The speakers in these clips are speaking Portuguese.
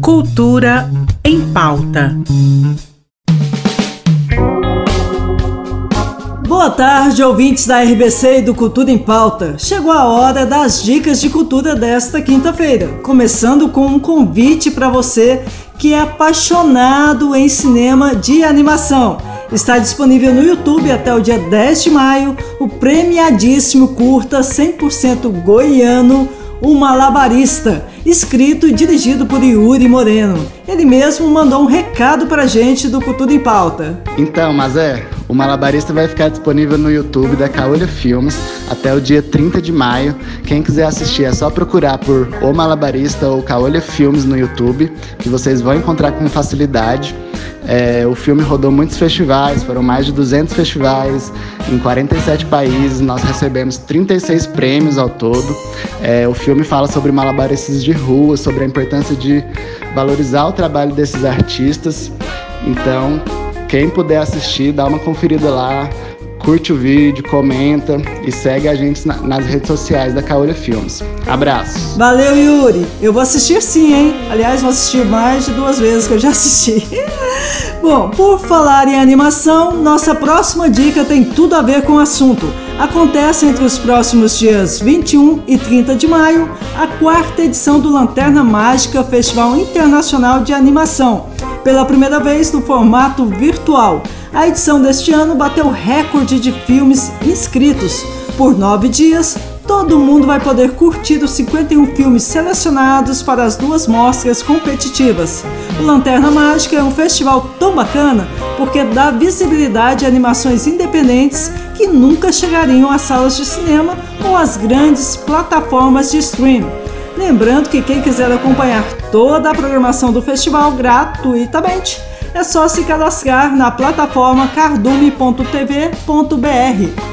Cultura em pauta. Boa tarde, ouvintes da RBC e do Cultura em Pauta. Chegou a hora das dicas de cultura desta quinta-feira, começando com um convite para você que é apaixonado em cinema de animação. Está disponível no YouTube até o dia 10 de maio o premiadíssimo curta 100% goiano O Malabarista, escrito e dirigido por Yuri Moreno. Ele mesmo mandou um recado pra gente do Cultura em Pauta. Então, mas é, o Malabarista vai ficar disponível no YouTube da Caolha Filmes até o dia 30 de maio. Quem quiser assistir é só procurar por O Malabarista ou Caolha Filmes no YouTube, que vocês vão encontrar com facilidade. É, o filme rodou muitos festivais, foram mais de 200 festivais em 47 países. Nós recebemos 36 prêmios ao todo. É, o filme fala sobre malabaristas de rua, sobre a importância de valorizar o trabalho desses artistas. Então, quem puder assistir, dá uma conferida lá curte o vídeo, comenta e segue a gente na, nas redes sociais da Caolha Filmes. Abraços. Valeu, Yuri. Eu vou assistir sim, hein? Aliás, vou assistir mais de duas vezes que eu já assisti. Bom, por falar em animação, nossa próxima dica tem tudo a ver com o assunto. Acontece entre os próximos dias 21 e 30 de maio a quarta edição do Lanterna Mágica Festival Internacional de Animação, pela primeira vez no formato virtual. A edição deste ano bateu recorde de filmes inscritos. Por nove dias, todo mundo vai poder curtir os 51 filmes selecionados para as duas mostras competitivas. O Lanterna Mágica é um festival tão bacana porque dá visibilidade a animações independentes que nunca chegariam às salas de cinema ou às grandes plataformas de streaming. Lembrando que quem quiser acompanhar toda a programação do festival gratuitamente, é só se cadastrar na plataforma cardume.tv.br.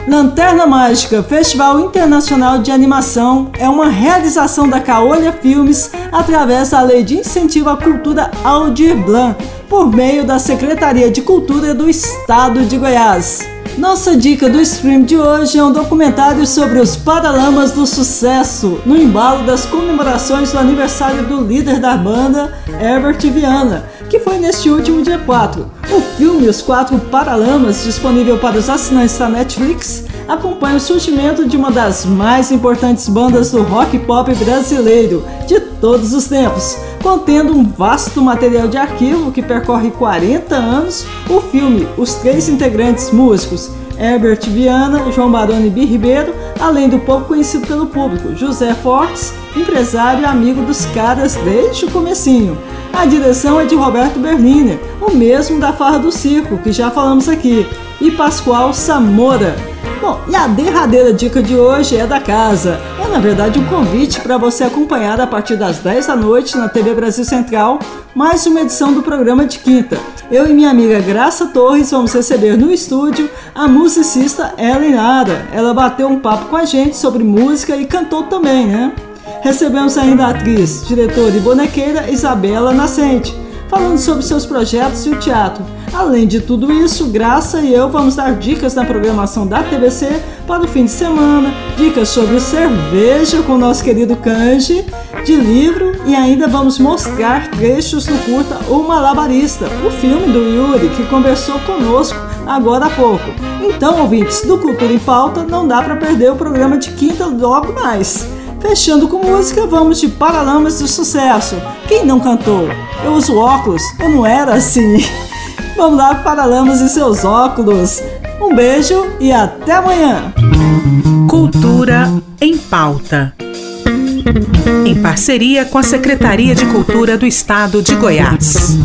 Lanterna Mágica, Festival Internacional de Animação, é uma realização da Caolha Filmes através da Lei de Incentivo à Cultura Aldir Blanc, por meio da Secretaria de Cultura do Estado de Goiás. Nossa dica do stream de hoje é um documentário sobre os Paralamas do Sucesso, no embalo das comemorações do aniversário do líder da banda, Herbert Viana, que foi neste último dia 4. O filme Os Quatro Paralamas, disponível para os assinantes da Netflix, acompanha o surgimento de uma das mais importantes bandas do rock pop brasileiro de todos os tempos. Contendo um vasto material de arquivo que percorre 40 anos, o filme Os Três Integrantes Músicos, Herbert Viana, João Baroni B. Ribeiro, além do pouco conhecido pelo público, José Fortes, empresário e amigo dos caras desde o comecinho. A direção é de Roberto Berliner, o mesmo da Farra do Circo, que já falamos aqui, e Pascoal Samora. Bom, e a derradeira dica de hoje é da casa. É na verdade um convite para você acompanhar a partir das 10 da noite na TV Brasil Central mais uma edição do programa de quinta. Eu e minha amiga Graça Torres vamos receber no estúdio a musicista Ellen Lara. Ela bateu um papo com a gente sobre música e cantou também, né? Recebemos ainda a atriz, diretora e bonequeira Isabela Nascente, falando sobre seus projetos e o teatro. Além de tudo isso, Graça e eu vamos dar dicas na programação da TVC para o fim de semana, dicas sobre cerveja com nosso querido Kanji, de livro e ainda vamos mostrar trechos do curta O Malabarista, o filme do Yuri, que conversou conosco agora há pouco. Então, ouvintes do Cultura em Pauta, não dá para perder o programa de quinta logo mais. Fechando com música, vamos de Paralamas do Sucesso. Quem não cantou? Eu uso óculos, eu não era assim. Vamos lá, Paralamas e seus óculos. Um beijo e até amanhã. Cultura em pauta. Em parceria com a Secretaria de Cultura do Estado de Goiás.